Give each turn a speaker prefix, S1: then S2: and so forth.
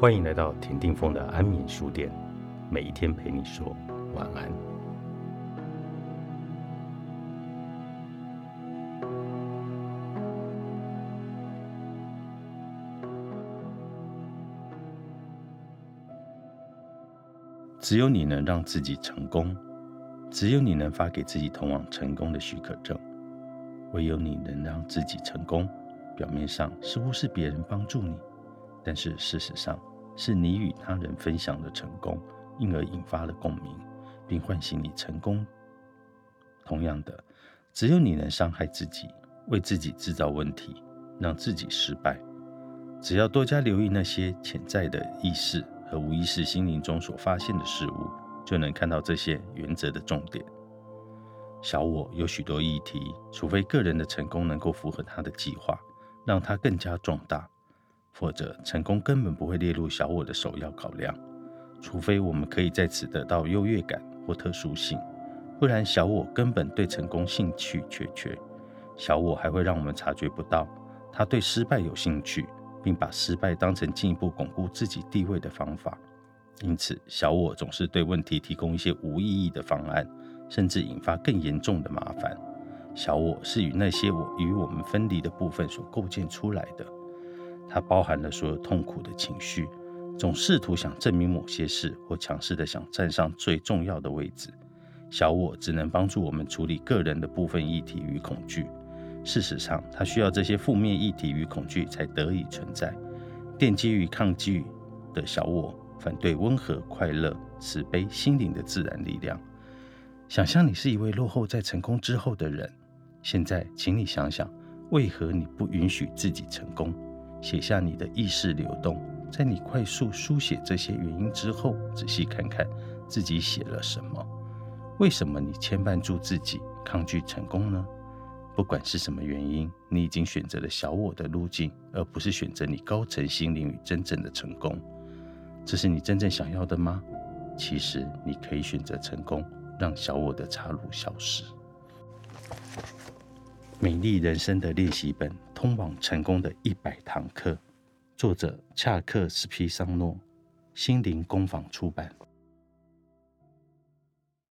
S1: 欢迎来到田定峰的安眠书店，每一天陪你说晚安。只有你能让自己成功，只有你能发给自己通往成功的许可证，唯有你能让自己成功。表面上似乎是别人帮助你，但是事实上是你与他人分享了成功，因而引发了共鸣，并唤醒你成功。同样的，只有你能伤害自己，为自己制造问题，让自己失败。只要多加留意那些潜在的意识和无意识心灵中所发现的事物，就能看到这些原则的重点。小我有许多议题，除非个人的成功能够符合他的计划。让它更加壮大，否则成功根本不会列入小我的首要考量。除非我们可以在此得到优越感或特殊性，不然小我根本对成功兴趣缺缺。小我还会让我们察觉不到他对失败有兴趣，并把失败当成进一步巩固自己地位的方法。因此，小我总是对问题提供一些无意义的方案，甚至引发更严重的麻烦。小我是与那些我与我们分离的部分所构建出来的，它包含了所有痛苦的情绪，总试图想证明某些事，或强势的想站上最重要的位置。小我只能帮助我们处理个人的部分议题与恐惧。事实上，它需要这些负面议题与恐惧才得以存在。奠基于抗拒的小我，反对温和、快乐、慈悲、心灵的自然力量。想象你是一位落后在成功之后的人。现在，请你想想，为何你不允许自己成功？写下你的意识流动。在你快速书写这些原因之后，仔细看看自己写了什么。为什么你牵绊住自己，抗拒成功呢？不管是什么原因，你已经选择了小我的路径，而不是选择你高层心灵与真正的成功。这是你真正想要的吗？其实，你可以选择成功，让小我的插入消失。美丽人生的练习本，通往成功的一百堂课，作者恰克·斯皮桑诺，心灵工坊出版。